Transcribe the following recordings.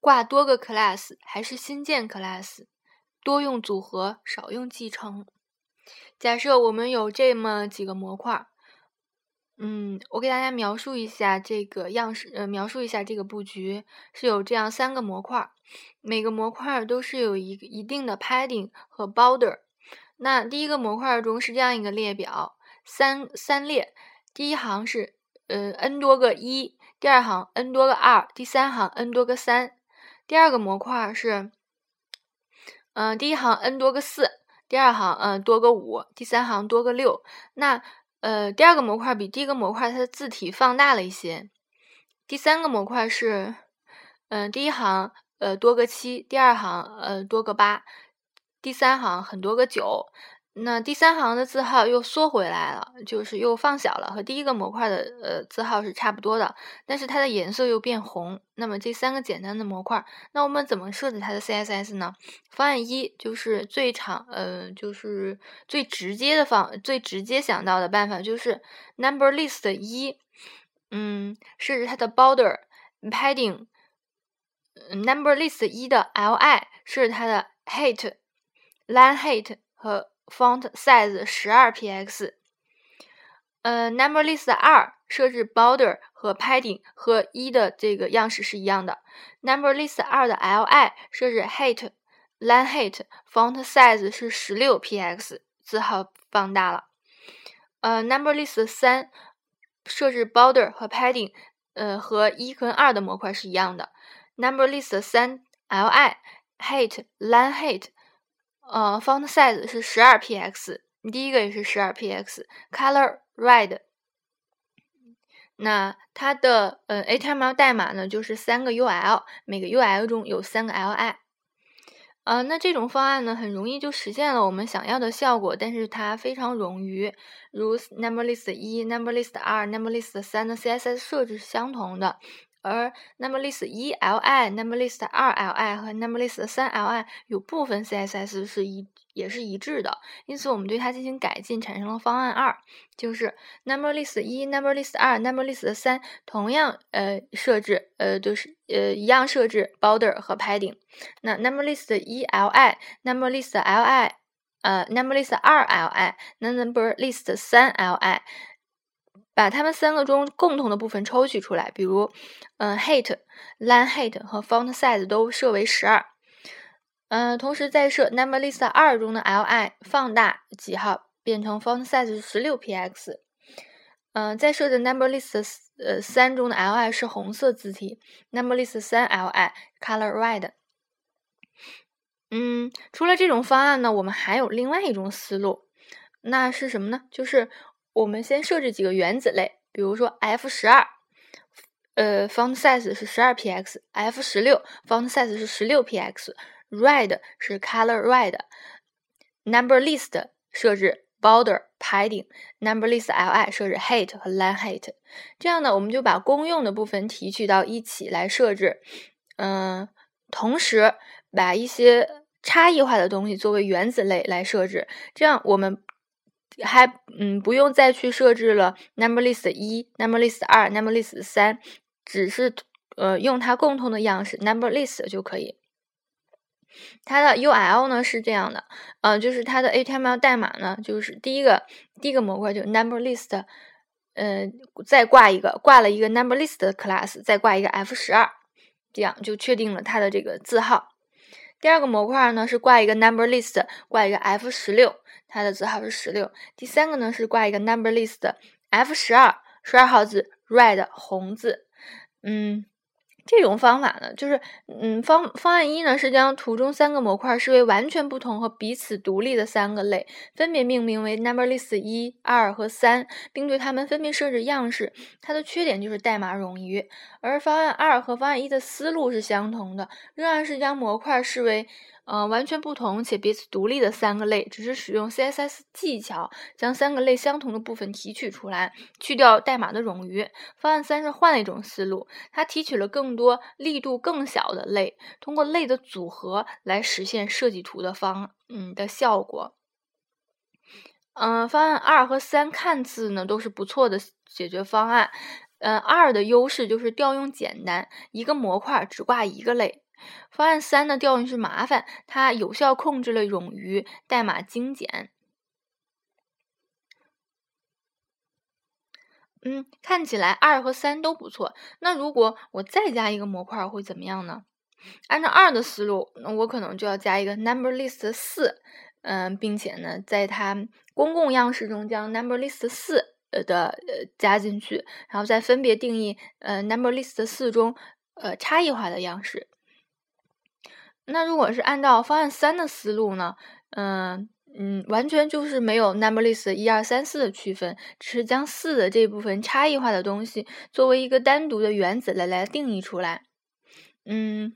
挂多个 class 还是新建 class？多用组合，少用继承。假设我们有这么几个模块，嗯，我给大家描述一下这个样式，呃，描述一下这个布局是有这样三个模块，每个模块都是有一一定的 padding 和 border。那第一个模块中是这样一个列表，三三列，第一行是呃 n 多个一，第二行 n 多个二，第三行 n 多个三。第二个模块是。嗯，第一行 n 多个四，第二行嗯多个五，第三行多个六。那呃，第二个模块比第一个模块它的字体放大了一些。第三个模块是，嗯，第一行呃多个七，第二行呃多个八，第三行很多个九。那第三行的字号又缩回来了，就是又放小了，和第一个模块的呃字号是差不多的，但是它的颜色又变红。那么这三个简单的模块，那我们怎么设置它的 CSS 呢？方案一就是最常呃就是最直接的方最直接想到的办法就是 number list 一，嗯，设置它的 border padding，number list 一的 li 设置它的 height line height 和 Font size 十二 px，呃，Number List 二设置 border 和 padding 和一的这个样式是一样的。Number List 二的 li 设置 height line height font size 是十六 px，字号放大了。呃，Number List 三设置 border 和 padding，呃，和一跟二的模块是一样的。Number List 三 li height line height 呃，font size 是十二 px，第一个也是十二 px，color red。那它的呃 HTML 代码呢，就是三个 UL，每个 UL 中有三个 li。呃，那这种方案呢，很容易就实现了我们想要的效果，但是它非常冗余。如 number list 一、number list 二、number list 三的 CSS 设置是相同的。而 number list 一 li、number list 二 li 和 number list 三 li 有部分 CSS 是一也是一致的，因此我们对它进行改进，产生了方案二，就是 number list 一、number list 二、number list 三同样呃设置呃就是呃一样设置 border 和 padding。那 number list 一 li、number list li 呃 number list 二 li、number list 三 li。把它们三个中共同的部分抽取出来，比如，嗯，height、line height 和 font size 都设为十二。嗯，同时再设 number list 二中的 li 放大几号，变成 font size 十六 px。嗯，再设置 number list 呃三中的 li 是红色字体，number list 三 li color red。嗯，除了这种方案呢，我们还有另外一种思路，那是什么呢？就是。我们先设置几个原子类，比如说 F 十二，呃，font size 是十二 px；F 十六，font size 是十六 px；red 是 color red；number list 设置 border padding；number list li 设置 height 和 line height。这样呢，我们就把公用的部分提取到一起来设置，嗯，同时把一些差异化的东西作为原子类来设置，这样我们。还嗯不用再去设置了 number list 一 number list 二 number list 三，只是呃用它共同的样式 number list 就可以。它的 UL 呢是这样的，呃就是它的 HTML 代码呢就是第一个第一个模块就 number list，呃再挂一个挂了一个 number list class，再挂一个 F 十二，这样就确定了它的这个字号。第二个模块呢是挂一个 number list，挂一个 F 十六，它的字号是十六。第三个呢是挂一个 number list F 十二，十二号字 red 红字，嗯。这种方法呢，就是，嗯，方方案一呢是将图中三个模块视为完全不同和彼此独立的三个类，分别命名为 number list 一、二和三，并对它们分别设置样式。它的缺点就是代码冗余。而方案二和方案一的思路是相同的，仍然是将模块视为。呃，完全不同且彼此独立的三个类，只是使用 CSS 技巧将三个类相同的部分提取出来，去掉代码的冗余。方案三是换了一种思路，它提取了更多力度更小的类，通过类的组合来实现设计图的方嗯的效果。嗯，方案二和三看似呢都是不错的解决方案。嗯，二的优势就是调用简单，一个模块只挂一个类。方案三的调用是麻烦，它有效控制了冗余，代码精简。嗯，看起来二和三都不错。那如果我再加一个模块会怎么样呢？按照二的思路，那我可能就要加一个 number list 四，嗯，并且呢，在它公共样式中将 number list 四呃的呃加进去，然后再分别定义呃 number list 四中呃差异化的样式。那如果是按照方案三的思路呢？嗯。嗯，完全就是没有 number list 一二三四的区分，只是将四的这部分差异化的东西作为一个单独的原子来来定义出来。嗯，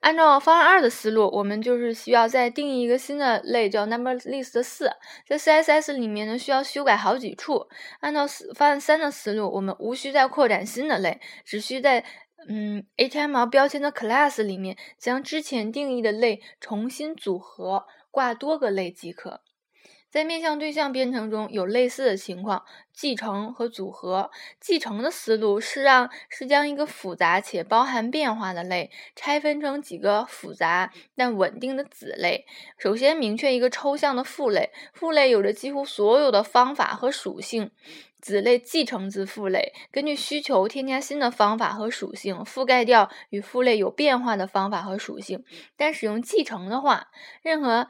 按照方案二的思路，我们就是需要再定义一个新的类，叫 number list 四。在 CSS 里面呢，需要修改好几处。按照方案三的思路，我们无需再扩展新的类，只需在嗯 HTML 标签的 class 里面将之前定义的类重新组合。挂多个类即可。在面向对象编程中有类似的情况，继承和组合。继承的思路是让是将一个复杂且包含变化的类拆分成几个复杂但稳定的子类。首先明确一个抽象的父类，父类有着几乎所有的方法和属性。子类继承自父类，根据需求添加新的方法和属性，覆盖掉与父类有变化的方法和属性。但使用继承的话，任何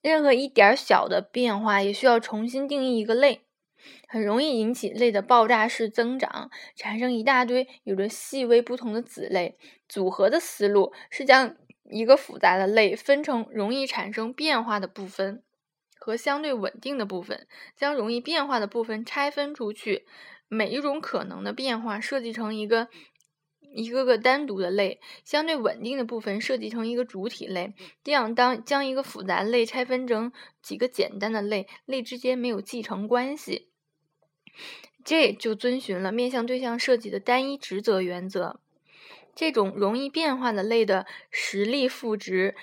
任何一点小的变化也需要重新定义一个类，很容易引起类的爆炸式增长，产生一大堆有着细微不同的子类。组合的思路是将一个复杂的类分成容易产生变化的部分和相对稳定的部分，将容易变化的部分拆分出去，每一种可能的变化设计成一个。一个个单独的类，相对稳定的部分设计成一个主体类，这样当将一个复杂类拆分成几个简单的类，类之间没有继承关系，这就遵循了面向对象设计的单一职责原则。这种容易变化的类的实例赋值。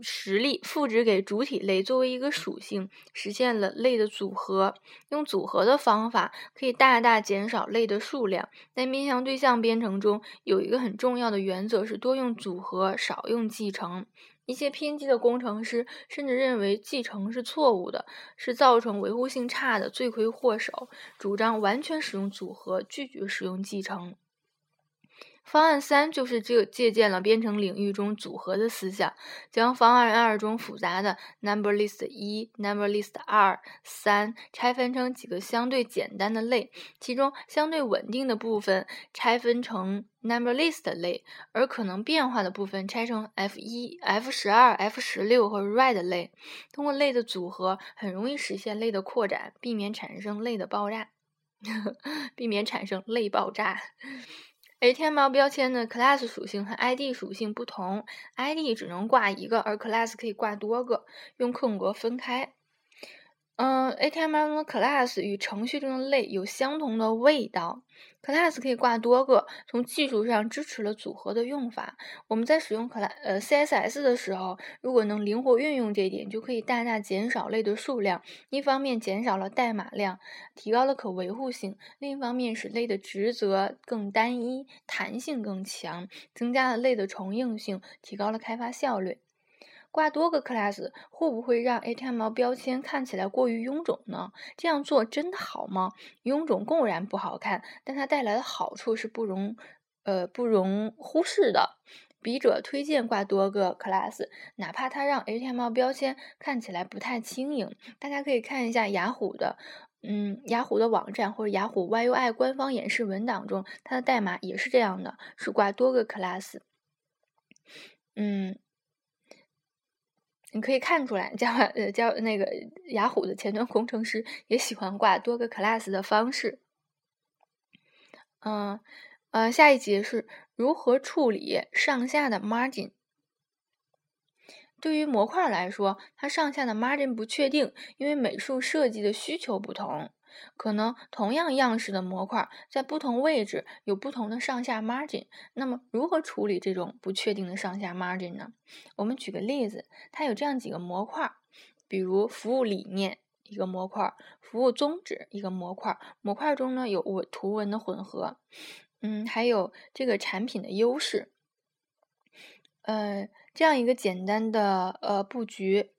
实例复制给主体类作为一个属性，实现了类的组合。用组合的方法可以大大减少类的数量。在面向对象编程中，有一个很重要的原则是多用组合，少用继承。一些偏激的工程师甚至认为继承是错误的，是造成维护性差的罪魁祸首，主张完全使用组合，拒绝使用继承。方案三就是这借鉴了编程领域中组合的思想，将方案二中复杂的 number list 一、number list 二、三拆分成几个相对简单的类，其中相对稳定的部分拆分成 number list 类，而可能变化的部分拆成 f 一、f 十二、f 十六和 red 类。通过类的组合，很容易实现类的扩展，避免产生类的爆炸，避免产生类爆炸。哎，天猫标签的 class 属性和 ID 属性不同，ID 只能挂一个，而 class 可以挂多个，用空格分开。嗯，HTML 中的 class 与程序中的类有相同的味道。class 可以挂多个，从技术上支持了组合的用法。我们在使用 class 呃 CSS 的时候，如果能灵活运用这一点，就可以大大减少类的数量。一方面减少了代码量，提高了可维护性；另一方面使类的职责更单一，弹性更强，增加了类的重用性，提高了开发效率。挂多个 class 会不会让 HTML 标签看起来过于臃肿呢？这样做真的好吗？臃肿固然不好看，但它带来的好处是不容呃不容忽视的。笔者推荐挂多个 class，哪怕它让 HTML 标签看起来不太轻盈。大家可以看一下雅虎的，嗯，雅虎的网站或者雅虎 YUI 官方演示文档中，它的代码也是这样的，是挂多个 class。嗯。你可以看出来，加呃加那个雅虎的前端工程师也喜欢挂多个 class 的方式。嗯呃，下一节是如何处理上下的 margin。对于模块来说，它上下的 margin 不确定，因为美术设计的需求不同。可能同样样式的模块，在不同位置有不同的上下 margin。那么，如何处理这种不确定的上下 margin 呢？我们举个例子，它有这样几个模块，比如服务理念一个模块，服务宗旨一个模块。模块中呢有文图文的混合，嗯，还有这个产品的优势。呃，这样一个简单的呃布局，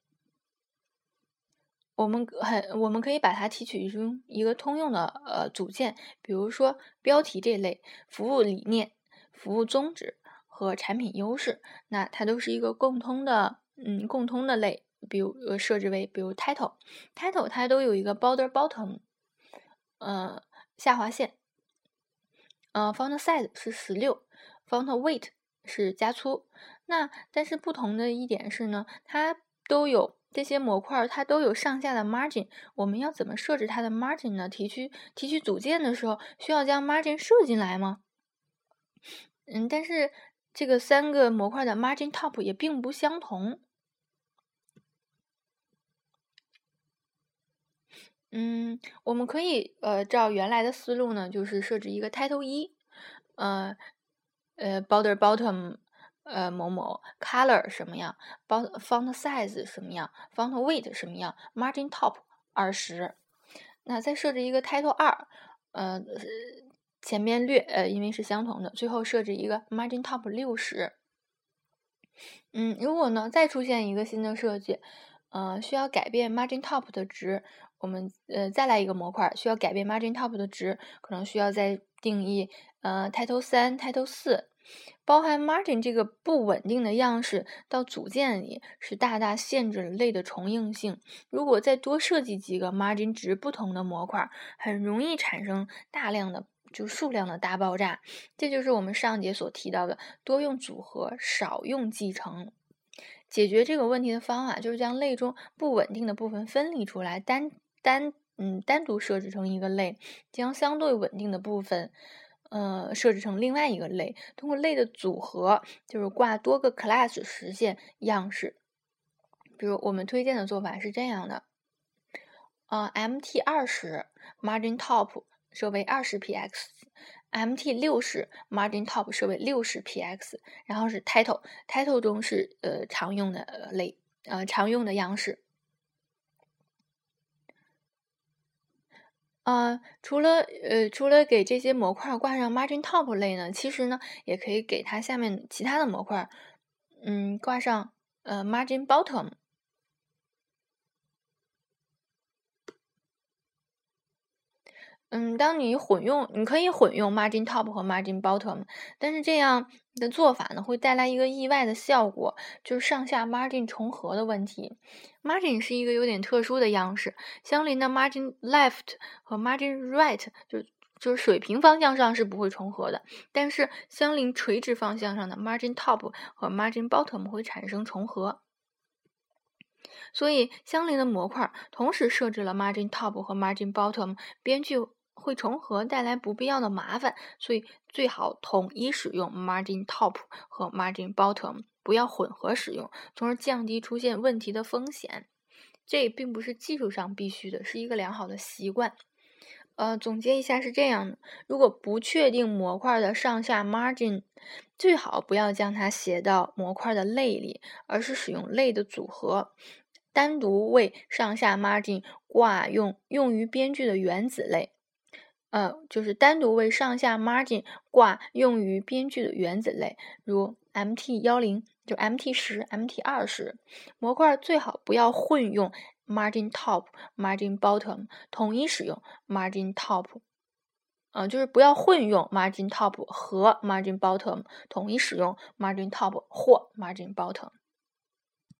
我们很我们可以把它提取出一个通用的呃组件，比如说标题这类、服务理念、服务宗旨和产品优势，那它都是一个共通的嗯共通的类，比如呃设置为比如 title，title 它都有一个 border bottom，呃下划线，呃 font size 是十六，font weight 是加粗。那但是不同的一点是呢，它都有这些模块，它都有上下的 margin。我们要怎么设置它的 margin 呢？提取提取组件的时候，需要将 margin 设进来吗？嗯，但是这个三个模块的 margin top 也并不相同。嗯，我们可以呃照原来的思路呢，就是设置一个 title 一，呃呃 border bottom。呃，某某 color 什么样，font size 什么样，font weight 什么样，margin top 二十。那再设置一个 title 二，呃，前面略呃，因为是相同的，最后设置一个 margin top 六十。嗯，如果呢再出现一个新的设计，呃，需要改变 margin top 的值，我们呃再来一个模块，需要改变 margin top 的值，可能需要再定义呃 title 三，title 四。包含 margin 这个不稳定的样式到组件里，是大大限制了类的重应性。如果再多设计几个 margin 值不同的模块，很容易产生大量的就数量的大爆炸。这就是我们上节所提到的多用组合，少用继承。解决这个问题的方法就是将类中不稳定的部分分离出来，单单嗯单独设置成一个类，将相对稳定的部分。呃，设置成另外一个类，通过类的组合，就是挂多个 class 实现样式。比如我们推荐的做法是这样的：呃，mt 二十 margin top 设为二十 px，mt 六十 margin top 设为六十 px，然后是 title，title 中是呃常用的类，呃常用的样式。啊，除了呃，除了给这些模块挂上 margin top 类呢，其实呢，也可以给它下面其他的模块，嗯，挂上呃 margin bottom。嗯，当你混用，你可以混用 margin top 和 margin bottom，但是这样的做法呢，会带来一个意外的效果，就是上下 margin 重合的问题。margin 是一个有点特殊的样式，相邻的 margin left 和 margin right 就就是水平方向上是不会重合的，但是相邻垂直方向上的 margin top 和 margin bottom 会产生重合。所以相邻的模块同时设置了 margin top 和 margin bottom，编剧。会重合带来不必要的麻烦，所以最好统一使用 margin top 和 margin bottom，不要混合使用，从而降低出现问题的风险。这并不是技术上必须的，是一个良好的习惯。呃，总结一下是这样的：如果不确定模块的上下 margin，最好不要将它写到模块的类里，而是使用类的组合，单独为上下 margin 挂用用于编剧的原子类。呃，就是单独为上下 margin 挂用于编剧的原子类，如 mt 幺零就 mt 十 mt 二十模块最好不要混用 margin top margin bottom，统一使用 margin top，呃，就是不要混用 margin top 和 margin bottom，统一使用 margin top 或 margin bottom。